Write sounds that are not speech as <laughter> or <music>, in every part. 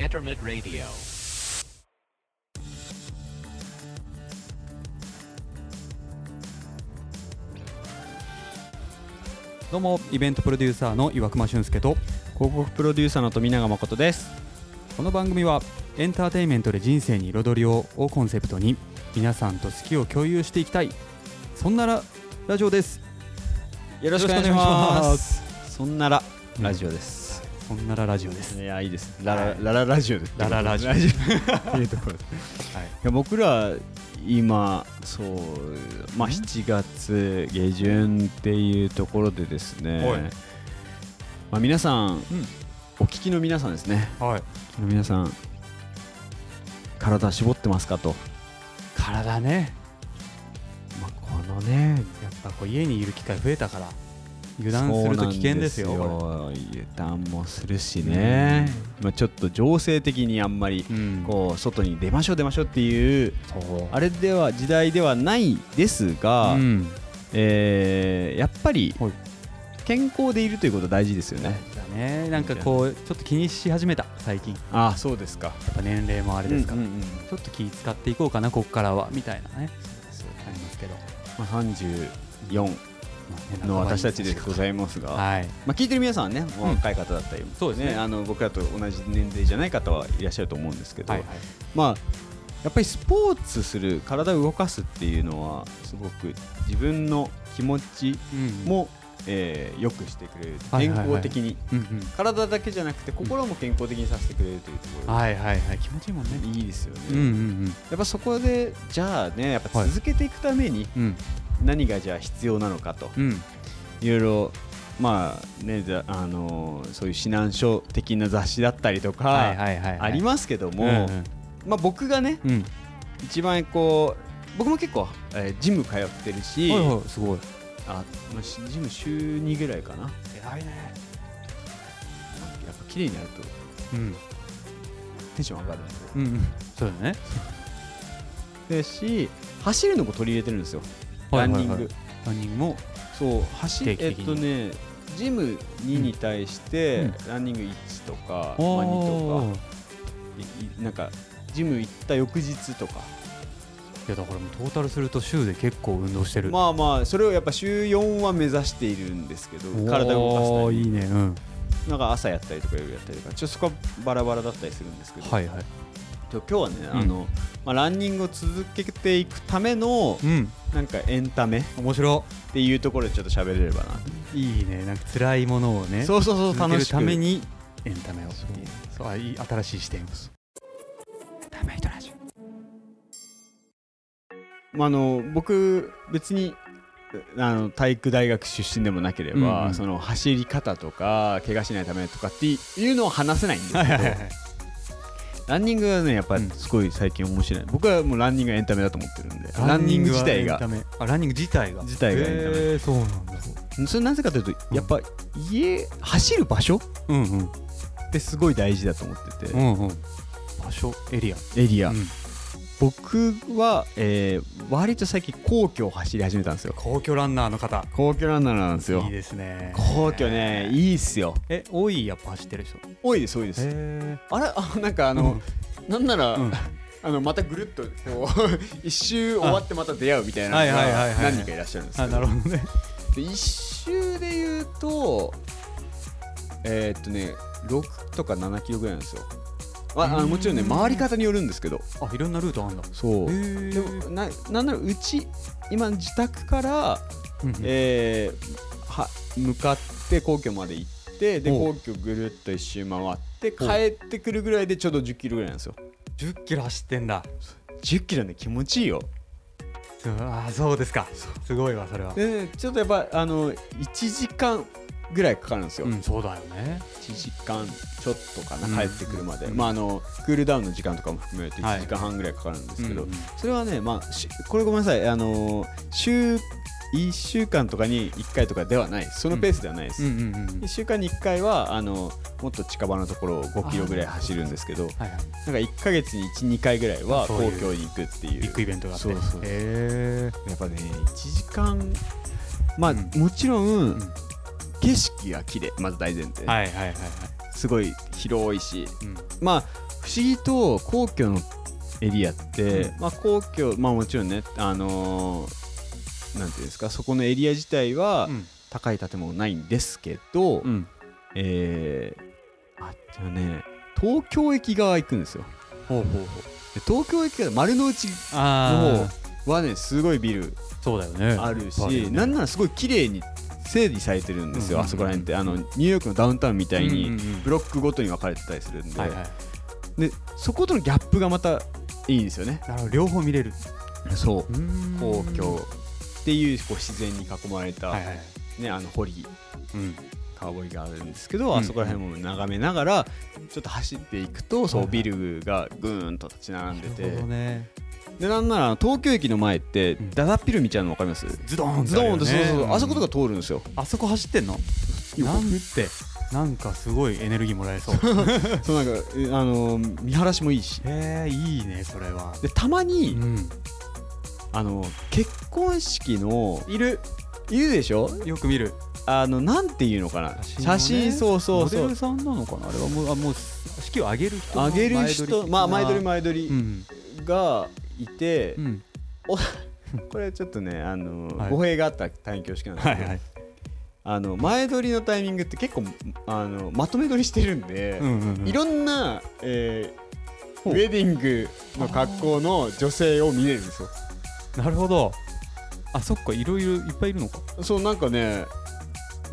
Internet Radio. どうもイベントプロデューサーの岩隈俊介と広告プロデューサーの富永誠です。この番組はエンターテインメントで人生に彩りををコンセプトに皆さんと好きを共有していきたい。そんならラジオです。よろしくお願いします。そんならラジオです、そんならラジオです。いやいいです。ララ,、はい。ラララジオです。ラララジオ。ラジオ。<laughs> いうところです。はい。いや僕ら今そうまあ7月下旬っていうところでですね、はい。まあ、皆さん、お聞きの皆さんですね。はい。の皆さん体絞ってますかと、体ね。まあ、このねやっぱこう家にいる機会増えたから油断すると危険ですよ油断もするしね、まあ、ちょっと情勢的にあんまりこれう外に出ましょう出ましょうっていうあれでは時代ではないですが、うん。えーやっぱりはい。健康でいるということ大事ですよね。だね。なんかこうちょっと気にし始めた最近。あそうですか。やっぱ年齢もあれですか。ら、うんうんうん。ちょっと気使っていこうかなここからはみたいなね。ありますけど、まあ、34まあねの私たちでございますが、はい。まあ、聞いてる皆さんはねお若い方だったり、そうですね。あの僕らと同じ年齢じゃない方はいらっしゃると思うんですけど、はいはい。まあやっぱりスポーツする体を動かすっていうのはすごく自分の気持ちうんも、えー良くしてくれる。健康的に、うんうん。体だけじゃなくて心も健康的にさせてくれるというところはいはいはい。気持ちいいもんね。でいいですよね、うんうんやっぱそこでじゃあねやっぱはい続けていくためにうん。何がじゃあ必要なのかと、うん。いろいろまあねざあのーそういう指南書的な雑誌だったりとか、ありますけども、うんうん。まあ、僕がねうん。一番こう僕も結構、えージム通ってるし、はいはいすごいあまあ、しジム週2ぐらいかな。偉いね。やっぱ綺麗になると。うん。テンション上がるうんうん。そうだね。<laughs> ですし走るのも取り入れてるんですよ、ランニング、ランニングもそう走えっとねジム2に対して、うん。ランニング1とか、まあ、お2とかなんかジム行った翌日とかいやだからもうトータルすると週で結構運動してる。まあまあそれをやっぱ週4は目指しているんですけど体を動かすたいいねうん。なんか朝やったりとか夜やったりとかちょっとそこはバラバラだったりするんですけど、はいはい。今日はね、うん。あのまあ、ランニングを続けていくためのうん。なんかエンタメっ面白。ていうところでちょっと喋れればな、いいね。なんか辛いものをねそうそうそう楽しくためにエンタメを。そう。あいい新しい視点。ダまあ、あの僕別にあの体育大学出身でもなければ、うんうん。その走り方とか怪我しないためとかっていうのを話せないんですけど、ランニングはねやっぱうん。すごい最近面白い、僕はもうランニングがエンタメだと思ってるんでランニング自体が。あランニング自体が。自体がエンタメ。へーそうなんだ。それなぜかというとやっぱ家走る場所うんうん。ってすごい大事だと思ってて、うんうん。場所エリア。エリア、うん僕は、えー割と最近皇居を走り始めたんですよ。皇居ランナーの方。皇居ランナーなんですよ。いいですね。皇居ねいいっすよ。え多いやっぱ走ってる人。多いです多いです。へあれ？<laughs> あなんかあの、なんなら、うん。<laughs> あのまたぐるっとこう <laughs> 一周終わってまた出会うみたいな何人かいらっしゃるんですけあどなるほどね。で一周で言うとえーっとね6とか7キロぐらいなんですよああのもちろんね回り方によるんですけど。あいろんなルートあんだ。そう。へでもななんならうち今自宅から、うんえーは向かって皇居まで行ってでお皇居ぐるっと一周回ってお帰ってくるぐらいでちょうど1 0キロぐらいなんですよ。10キロ走ってんだ。1 0キロね気持ちいいよ。あーそうですか。すごいわそれは。でねちょっとやっぱあの1時間ぐらいかかるんですよ、うんそうだよね。1時間ちょっとかな、うん。帰ってくるまで、うん。まああのクールダウンの時間とかも含めるとはい。1時間半ぐらいかかるんですけど、うんうん。それはねまあしこれごめんなさい。あの週1週間とかに1回とかではない。そのペースではないです、うん。うんうん1週間に1回はあのもっと近場のところを5キロぐらい走るんですけどはいはい。なんか1か月に12回ぐらいはそういう。皇居に行くっていう。ビッグイベントがあって。そうそうへやっぱね1時間まあ、うん。もちろん、ん景色域が綺麗まず大前提、はいはいはいはい。すごい広いし。うん。まあ不思議と皇居のエリアって、うまあ皇居まあもちろんねあのーなんていうんですかそこのエリア自体はうん。高い建物ないんですけど、うん。えー、あじゃあね東京駅側行くんですよ。ほうほうほう。で東京駅側丸の内ああはねすごいビルそうだよね。あるし、なんならすごい綺麗に整理されてるんですよ、うんうんうん。あそこら辺って。あのニューヨークのダウンタウンみたいうんにうんうん。ブロックごとに分かれてたりするんで,、はいはいでそことのギャップがまたいいんですよね。なるほど。両方見れる。そう。皇皇居っていうこう自然に囲まれた、はいはいね、あの堀うん。川堀があるんですけど、うんあそこら辺も眺めながらちょっと走っていくとそうはいはい。ビルがぐーんと立ち並んでなて、るほどねでなんなら東京駅の前ってうん。だだっぴる道あるの分かります？ズドーンズドーンってそうそうあそことか通るんですよ。あそこ走ってんの？横なんて。なんかすごいエネルギーもらえそう。<laughs> そうなんかえあのー見晴らしもいいし。へえいいねそれは。でたまに、うん。あの結婚式のいる。いるでしょ？よく見る。あのなんていうのかな？写真,、ね。そうそうそう。モデルさんなのかな？あれはもうあもう式を挙げる人のあげる人まあ前撮り前前撮りうん。がいて、うん。<laughs> これちょっとねあの、はい。語弊があった大変恐縮なんですけど、はいはい。あの前撮りのタイミングって結構あのまとめ撮りしてるんで、うんうんうん。いろんな、えーウェディングの格好の女性を見れるんですよ。なるほど。あそっかいろいろいっぱいいるのか。そうなんかね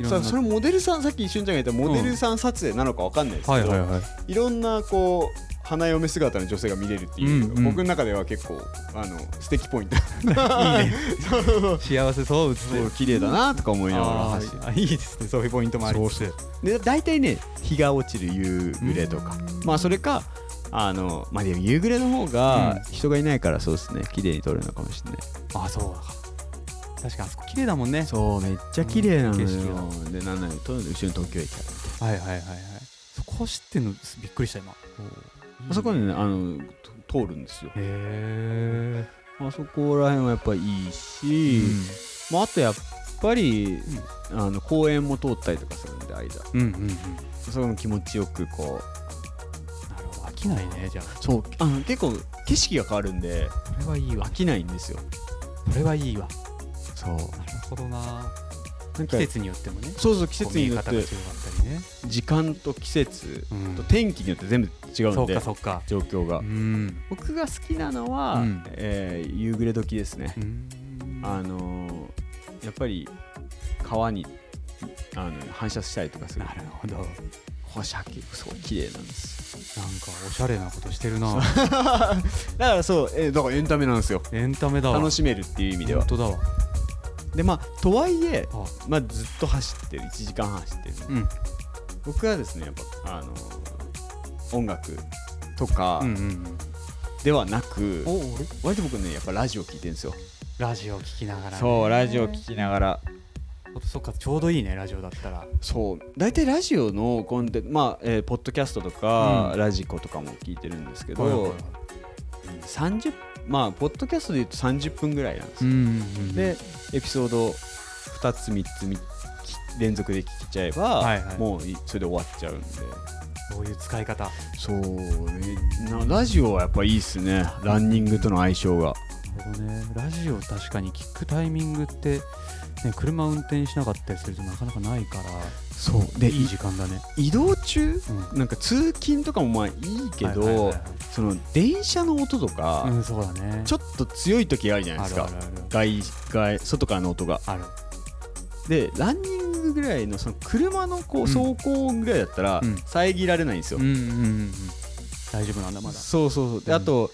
さそれモデルさんさっきしゅんちゃんが言ったモデルさん撮影なのかわかんないですけど、はいはいはい。いろんなこう花嫁姿の女性が見れるっていう、うんうん。僕の中では結構あの素敵ポイント。いいね。<laughs> そう。幸せそう映ってそう綺麗だなとか思いながらあ走あいいですね。そういうポイントもありつつで大体ね日が落ちる夕暮れとか、まあそれかあのまあでも夕暮れの方が人がいないからそうですね。綺麗に撮れるのかもしれない。あそうだ確かにあそこ。綺麗だもんね。そうめっちゃ綺麗なのよ、景色でなんならと後ろに東京駅ある。はいはいはいはい。そこ知ってんのびっくりした今あそこにねあのと通るんですよ。へえあそこら辺はやっぱりいいし、まあ、あとやっぱり、あの公園も通ったりとかするんで間。うんうんうんうん。それも気持ちよくこう。なるほど飽きないねじゃあ。そう。あの結構景色が変わるんでそれはいいわ。飽きないんですよ。それはいいわ。そう。なるほどな季節によってもね。そうそう季節によって時間と季節うん。と天気によって全部違うんそうでかそうか。状況が。うん。僕が好きなのは、うん。えー夕暮れ時ですね、うん。あのーやっぱり川にあの反射したりとかする。なるほど。なんか放射器すごい綺麗なんです。おしゃれなことしてるな。<laughs> だからそう、えーだからエンタメなんですよ。エンタメだわ。楽しめるっていう意味では。本当だわでまあとはいえ、あまあ、ずっと走ってる1時間半走ってる。うん。僕はですねやっぱあの音楽とかうんうんうん。ではなく、お俺割と僕ねやっぱラジオ聞いてるんですよ、ラジオ聞きながらね。そうラジオ聞きながら。そっかちょうどいいねラジオだったら。そう。大体ラジオのコンテンツまあ、えーポッドキャストとか、うん。ラジコとかも聞いてるんですけど、はいはいはい。30まあポッドキャストで言うと30分ぐらいなんですよ、うんうんうん。でエピソード2つ3つみ連続で聞きちゃえば、はいはい。もういそれで終わっちゃうんで。そういう使い方。そうね。なラジオはやっぱいいっすね。ランニングとの相性が。なるほどね。ラジオ確かに聞くタイミングって、ね、車運転しなかったりするとなかなかないから。そう。でいい時間だね、移動中？うん。なんか通勤とかもまあいいけど、その電車の音とか、うんそうだね。ちょっと強い時あるじゃないですか。外外外からの音が。ある。でランニングぐらいのその車のこううん。走行ぐらいだったらうん。遮られないんですよ、うんうんうんうん。大丈夫なんだまだ。そうそうそう。で、うん。あと、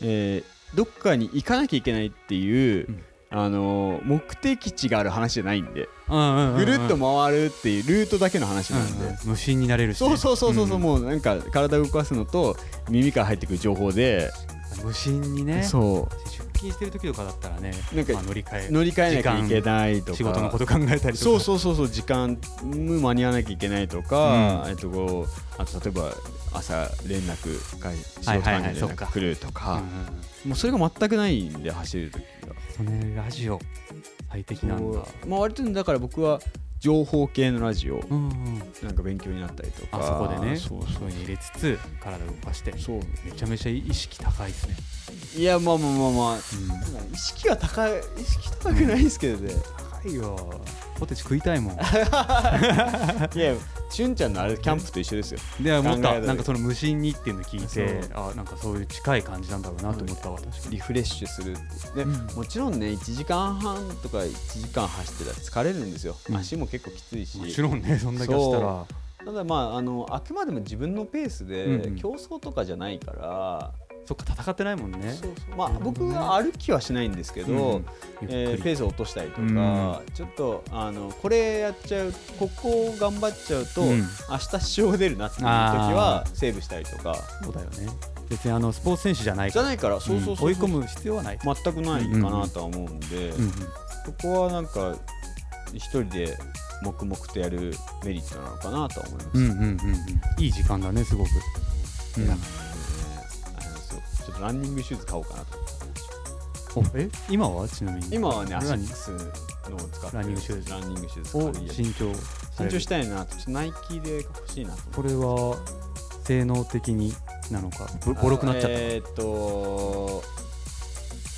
えーどっかに行かなきゃいけないっていう、うんあのー目的地がある話じゃないんで、ぐるっと回るっていうルートだけの話なんで、無心になれるしね、そうそうそうそうそう、ん。もうなんか体を動かすのと耳から入ってくる情報で、無心にね。そ出勤してる時とかだったらねなんかまあ、乗り換えう乗り換えなきゃいけないとか。仕事のこと考えたりとか。そうそうそうそう時間に間に合わなきゃいけないとか、うん。えっとこうあと例えば朝連絡が仕事関係連絡来るとうんか、うん。もうそれが全くないんで走る時がそうねラジオ最適なんだ。まあ割とだから僕は情報系のラジオうんうん。なんか勉強になったりとか。あそこでね。そうそう入れつつ体を動かして。そう。めちゃめちゃ意識高いですね、いやまあまあまあまあ。うん、意識は高い意識高くないですけどね、高いよ。ポテチ食いたいもん。<laughs> いやしゅんちゃんのあれキャンプと一緒ですよ。で思っ考えたたなんかその無心にっていうの聞いてあなんかそういう近い感じなんだろうなと思ったわ確かに。リフレッシュするで、うん。もちろんね1時間半とか1時間走ってたら疲れるんですよ、うん足も結構きついし。もちろんねそんだけしたら。ただまああのあくまでも自分のペースで、うんうん。競争とかじゃないから、そっか戦ってないもんね。そうそう。まあ僕は歩きはしないんですけど、うんえーペースを落としたりとか、ちょっとあのこれやっちゃうここを頑張っちゃうと、うん。明日支障が出るなっていう時はセーブしたりとか。そうだよね。別にあのスポーツ選手じゃないから。じゃないから追い込む必要はない。全くないかなとは思うんで、うんうんそこはなんか一人で黙々とやるメリットなのかなとは思います。うんうんうんうん。いい時間だねすごく。うんランニングシューズ買おうかなと。おえ今は？ちなみに。今はねアシックスのを使って。ランニングシューズ。ランニングシューズを新調新調したいなと。ナイキで欲しいなとこれは性能的になのか。ぼボロくなっちゃったえーっと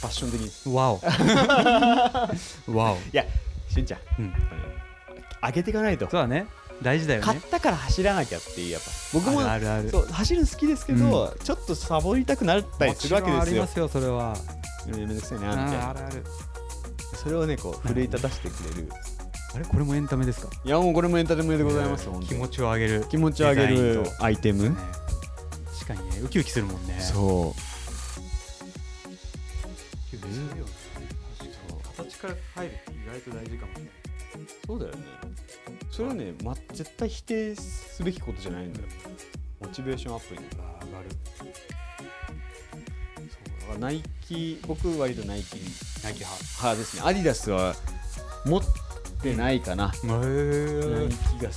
ファッション的に。わお。<laughs> わお。いやしゅんちゃん。うん。上げていかないと。そうだね。大事だよね。買ったから走らなきゃっていうやっぱ僕もあるあるある。そう走るの好きですけど、ちょっとサボりたくなったりするわけですよありま。すよそれは。めんどくさいあなみたいな。あるある。それをねこう奮い立たせてくれる。あれこれもエンタメですか？いやもうこれもエンタメでございます、気持ちを上げる。気持ちを上げると。アイテム、ね確かにねウキウキするもんね。そう。形から入るって意外と大事かもね。そうだよねそれはね、ま、絶対否定すべきことじゃないんだよ。モチベーションアップに上がる。そうナイキ僕割とナイキナイキ派派ですね。アディダスは持ってないかな、へナイえキが好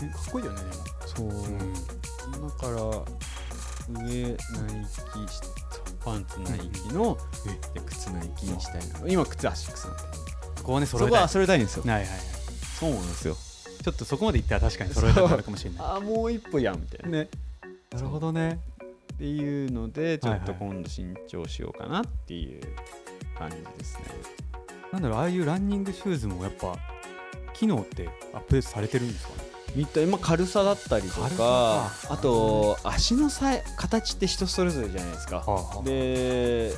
かっこいいよね。でも。きそう、だから上ナイキパンツナイキの、で靴ナイキにしたいな。今靴アシックスなんで。そこはねそこは揃えたい。揃えたいんですよ。はいはいはいそうなんですよ。ちょっとそこまでいったら確かに揃えたくなるかもしれない。ああもう一歩やんみたいな。ね。なるほどね。っていうのでちょっとはいはい今度新調しようかなっていう感じですね、なんだろうああいうランニングシューズもやっぱ機能ってアップデートされてるんですかね？みたいまあ軽さだったりとかか。あと足のさえ形って人それぞれじゃないですか、はで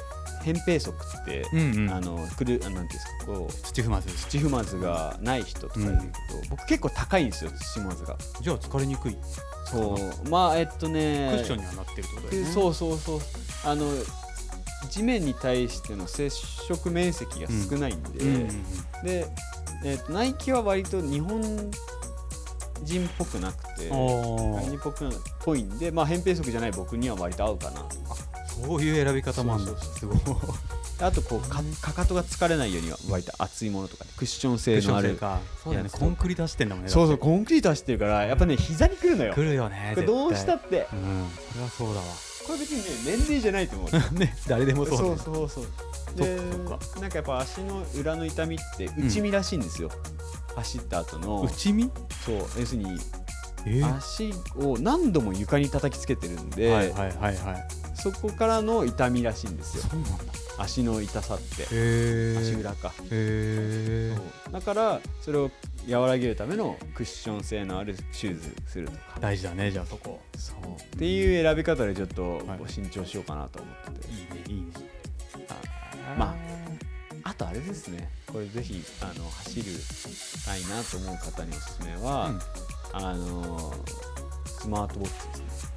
扁平足って、うんうん。あのくるあなんていうんですかこう土踏まず。土踏まずがない人とかいるけど、僕結構高いんですよ土踏まずが。じゃあ疲れにくい。そう。まあえっとねクッションにはなってるってことだよね。そうそうそうあの地面に対しての接触面積が少ないんで、うんうんうんで、えーとナイキは割と日本人っぽくなくておー。日本人っぽくぽいんで、まあ、扁平足じゃない僕には割と合うかな。そういう選び方もあるんだ。すごいあとこうかかかとが疲れないようには割と厚いものとかクッション性のある。か。そうだよね。コンクリ出してんだもんね。そうそうコンクリート走ってるからやっぱね膝にくるのよ。来るよねこれどうした絶って。対うん。それはそうだこれ別にね年齢じゃないと思う。わ <laughs> ね誰でもそうだそねうそうそう。そでなんかやっぱ足の裏の痛みって内身らしいんですよ、走った後の内身そう要するにえ？ー足を何度も床に叩きつけてるんで、はいはいはいはい。そこからの痛みらしいんですよ。そうなんだ。足の痛さって。足裏か、だからそれを和らげるためのクッション性のあるシューズするとか。大事だねじゃあそこ。そう。っていう選び方でちょっとはい。慎重しようかなと思ってて、いいねいいね。まあとあれですね。これぜひあの走るたいなと思う方におすすめは、うん。あのスマートウォッチですね。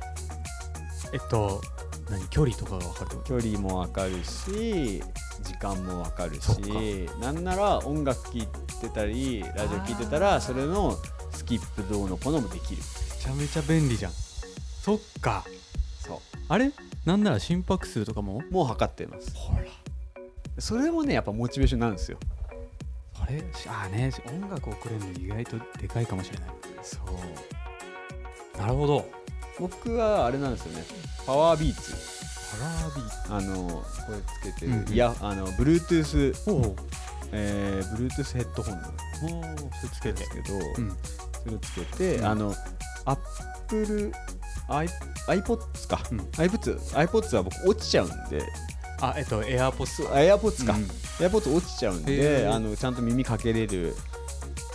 えっと何距離とかが分かる距離もわかるし時間もわかるしなんなら音楽聴いてたりラジオ聴いてたらそれのスキップどうのこうのもできる。めちゃめちゃ便利じゃん。そっか。そあれ？なんなら心拍数とかも？うもう測ってます。ほらそれもねやっぱモチベーションなんですよ。あれ？ああね。音楽をくれるの意外とでかいかもしれない。そう。なるほど。僕はあれなんですよね。パワービーツ。パラービーあのこれつけてる、うんうん。いやあの Bluetooth おおえー、Bluetooth ヘッドホンのそれつけて。ですけど、うん。それをつけて、うん。あのアップル iPods か、うん。iPods, iPods は僕落ちちゃうんであえっとエアポッそう AirPods か、うん。AirPods 落ちちゃうんへでー。あのちゃんと耳かけれる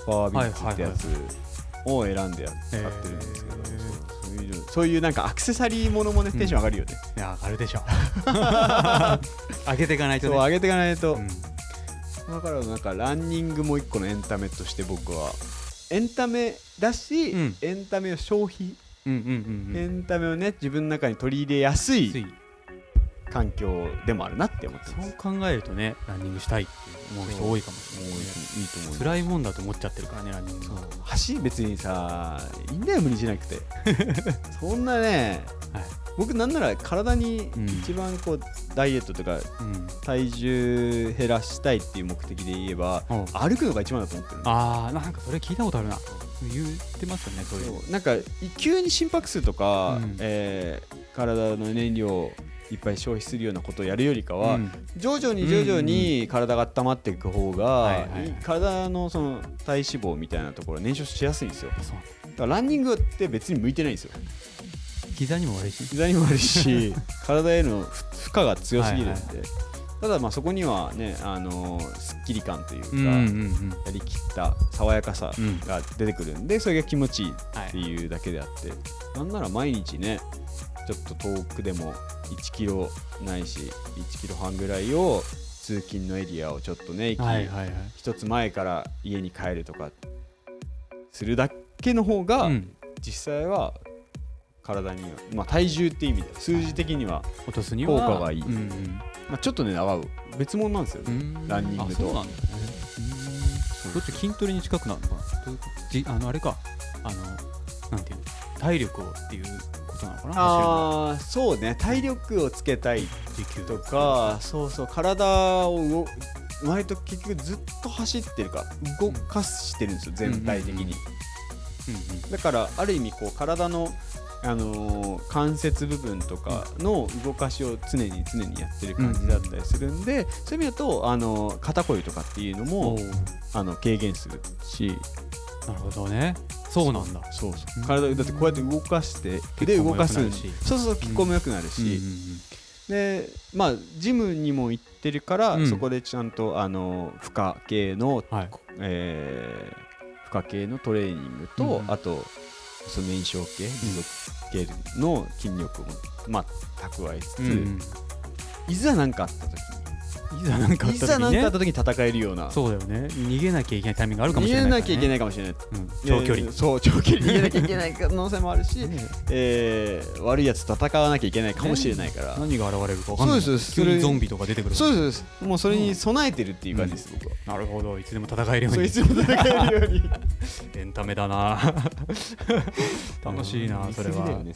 パワービーツってやつを選んでや使ってるんですけど、そういうなんかアクセサリーものもねテンション上がるよね、いや上がるでしょ。<laughs> 上げていかないとね。そう上げていかないと、うん。だからなんかランニングも一個のエンタメとして僕はエンタメだし、うん。エンタメを消費、エうんンタメをね自分の中に取り入れやすい環境でもあるなって思ってます。そう考えるとねランニングしたいって思う人多いかもしれないいいと思う辛いもんだと思っちゃってるからねランニングそう。走り別にさいいんだよ無理しなくて。<laughs> そんなねはい。僕なんなら体にうん。一番こうダイエットとかうん。体重減らしたいっていう目的で言えばおう歩くのが一番だと思ってるあーなんかそれ聞いたことあるな。言ってますよねそういう。なんかい急に心拍数とか、うん。えー体の燃料をいっぱい消費するようなことをやるよりかは、うん。徐々に徐々に体が温まっていく方が、はいはいはい。い体のその体脂肪みたいなところは燃焼しやすいんですよ。だからランニングって別に向いてないんですよ。膝にも悪いし。膝にもあるし <laughs> 体への負負荷が強すぎるんで、はいただまあそこにはねあのーすっきり感というか、うんうんうん。やりきった爽やかさうん。が出てくるんでそれが気持ちいいっはいていうだけであって、なんなら毎日ねちょっと遠くでも1キロないし1キロ半ぐらいを通勤のエリアをちょっとね駅一つ前から家に帰るとかするだけの方が、うん。実際は体には、まあ、体重っていう意味で数字的には、効果がいい。うんまあ、ちょっとね合う別物なんですよね、うん。ランニングと。あそうなんだよねっち筋トレに近くなるのかな？あのあれか。あのなんていうの？体力をっていうことなのかな走ああそうね体力をつけたいとかそうそう体を動割と結局ずっと走ってるから動かしてるんですよ全体的に、うんうんだからある意味こう体の、あのー関節部分とかの動かしを常に常にやってる感じだったりするんで、そういう意味だと、あのー肩こりとかっていうのもあの軽減するし。なるほどねそうなんだ。そうそう。うん。体だってこうやって動かして腕動かすそうそう血行も良くなるし、でまあジムにも行ってるから、うん。そこでちゃんとあの負荷系の、はい。えー負荷系のトレーニングと、うん。あとその燃焼系持続系の筋力も、まあ、蓄えつつ、いざ何かあった時いざ何かあった時にねかあった時に戦えるような。そうだよね。逃げなきゃいけないタイミングあるかもし逃れないげなきゃいけい、ないかもしれない。うん、長距離。でそう長距離。逃げなきゃいけない可能性もあるし、ね。えー悪いやつと戦わなきゃいけないかもしれないから、何が現れるか分かんないそうです急にゾンビとか出てくるそうですもうそれに備えてるっていう感じです、僕は。なるほど。いつでも戦えるように。いつも戦えるように。<laughs> エンタメだな。<laughs> 楽しいなそれは、ね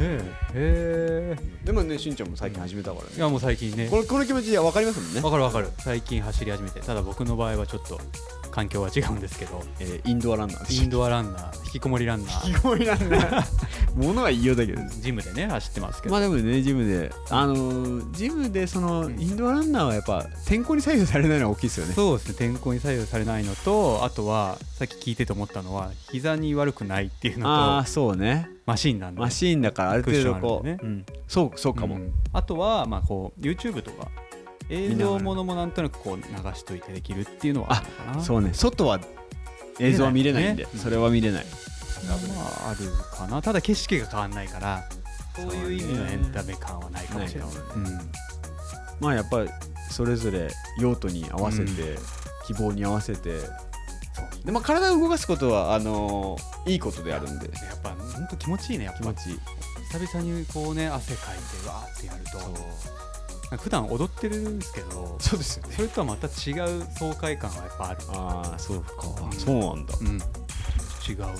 ええへでもねしんちゃんも最近始めたからね。えいやもう最近ね。このこの気持ち分かりますもんね。わかるわかる。最近走り始めて。ただ僕の場合はちょっと環境は違うんですけど。えーインドアランナーインドアランナー引きこもりランナー。引きこもりランナー。<laughs> ものは言いようだけどジムでね走ってますけど、まあでもねジムで。あのージムでそのインドアランナーはやっぱ天候に左右されないのは大きいですよね。そうですね天候に左右されないのとあとはさっき聞いてて思ったのは膝に悪くないっていうああのとそうね。マシンなんで。マシーンだからある程度こう、ね。うん。そうそうかも、うん。あとはまあこう YouTube とか映像ものもなんとなくこう流しといてできるっていうのはあそうね。外は映像は見れないんでね。それは見れない、まああるかな。ただ景色が変わんないからそういう意味のエンタメ感はないかもしれない。ないかうん。まあやっぱりそれぞれ用途に合わせて、う希望に合わせてで、まあ、体を動かすことはあのーいいことであるんで。やっぱ本当気持ちいいねやっぱ。気持ちいい。久々にこうね汗かいてわーってやると普段踊ってるんですけどそうですよそれとはまた違う爽快感はやっぱある。ああそうか、うん。そうなんだ、うん。違うかな。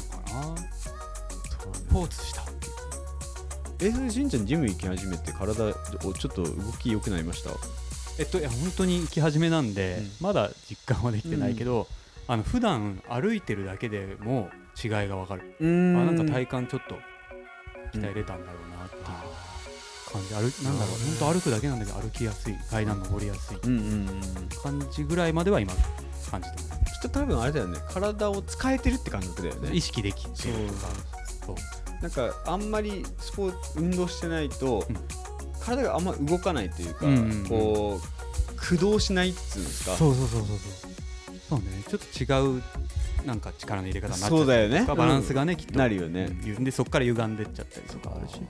スポーツしたえそれしんちゃんジム行き始めて体をちょっと動き良くなりました？えっといや本当に行き始めなんで、うん。まだ実感はできてないけど、あの普段歩いてるだけでも違いが分かる、うあん。なんか体幹ちょっと鍛えれたんだろうな感じ、歩なんだろう本当歩くだけなんだけど歩きやすい階段登りやすいうんうんうん感じぐらいまでは今感じてます。きっと多分あれだよね体を使えてるって感覚だよね。意識できてるとか。そう。なんかあんまりスポーツ運動してないと、うん。体があんま動かないというか、うんうんうん。こう駆動しないっつうんですか。そうそうそうそうそう。そうね。ちょっと違うなんか力の入れ方になっちゃったりそうだよね。バランスがね、きっと。なるよね。うん。でそこから歪んでっちゃったりとかあるし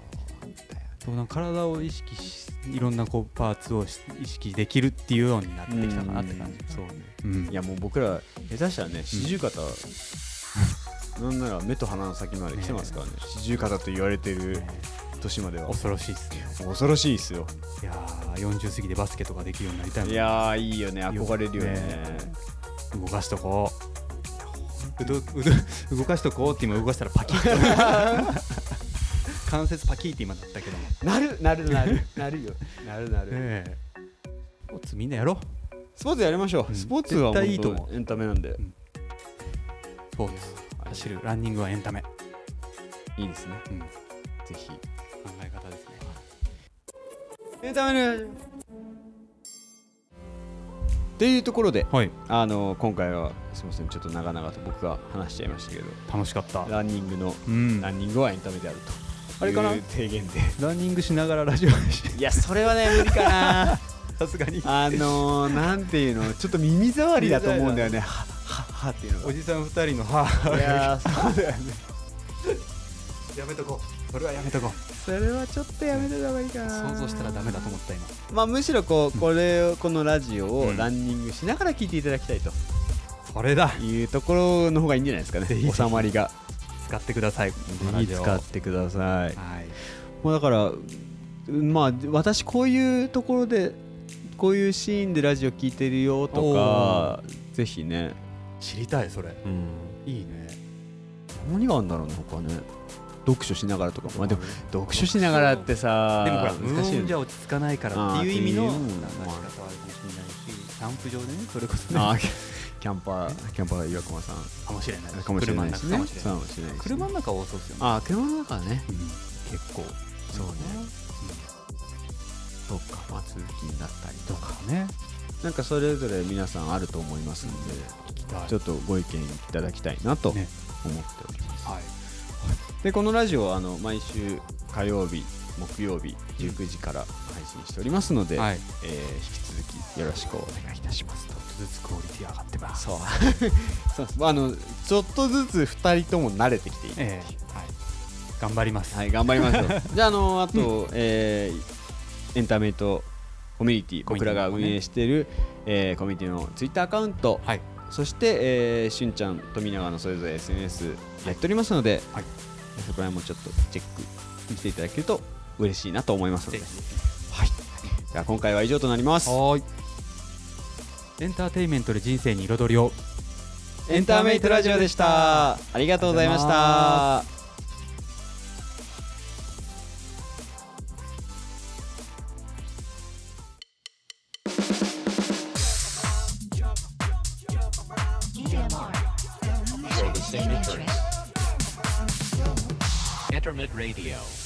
そうな体を意識しいろんなこうパーツをし意識できるっていうようになってきたかなって感じ。そう。ねうん。いやもう僕ら下手したらね四十肩、なんなら目と鼻の先まで来てますからね。四十肩と言われてる年までは。恐ろしいっすね恐ろしいですよ。いやー40過ぎでバスケとかできるようになりたいもん。いやーいいよね。憧れるよね。ね。動かしとこう。うどうど動かしとこうって今動かしたらパキッと <laughs> 関節パキッって今なったけど。もなるなるなるなるよ。なるなる、<laughs> ええ。スポーツみんなやろ。うスポーツやりましょう、うん。スポーツは絶対いいと思う本当エンタメなんで、スポーツ。走る。ランニングはエンタメ、いいですね。うん、ぜひ。考え方ですね。エンタメのっていうところではい。あの今回はすみません。ちょっと長々と僕が話しちゃいましたけど。楽しかった。ランニングのうん。ランニングはエンタメであるとあれかな？提言で。ランニングしながらラジオ配信。いやそれはね無理かな。<laughs> さすがに。あのー、なんていうの？ちょっと耳障りだと思うんだよね。はははっていうのが。おじさん二人の歯いやーそうだよね。やめとこう。それはやめとこう。それはちょっとやめた方がいいかな。想像したらダメだと思った今。まあむしろこうこれをこのラジオうん。をランニングしながら聞いていただきたいと。それだ。いうところの方がいいんじゃないですかね。収まりが使ってください。ぜひ使ってください。はい。もうだからまあ私こういうところでこういうシーンでラジオ聞いてるよとかぜひね、知りたいそれ。うん、いいね。何があるんだろうね他ね。読書しながらとかまあでも読書しながらってさでもほら無難しいよね。音じゃ落ち着かないからっていう意味の流し方はある。かもしれないしキャンプ場でねそれこそねキャンパーキャンパー岩隈さん。かもしれないかもしれないしね。車の中かもしれないそうかもしれないしね。車の中多そうですよね。あー車の中はね。うん。結構。そうね。そっかまあ通勤だったりとか。ね。なんかそれぞれ皆さんあると思いますのでちょっとご意見いただきたいなと思ってねおります、はい。でこのラジオはあの毎週火曜日木曜日19時から配信しておりますので、はい。えー引き続きよろしくお願いいたしますとずつクオリティ上がってます。そう。<laughs> そうあのちょっとずつ2人とも慣れてきている。ええ。はい。頑張ります。はい頑張りましょうじゃああのあと、えーエンタメとコミュニティ僕らが運営している、えーコミュニティのツイッターアカウント、はい。そして、えー、しゅんちゃん富永のそれぞれ SNS やっておりますので、はい。そこら辺もちょっとチェックしていただけると嬉しいなと思いますので。はい。じゃあ今回は以上となります。はーいエンターテインメントで人生に彩りを。エンターメイトラジオでした。ありがとうございましあた。Internet Radio.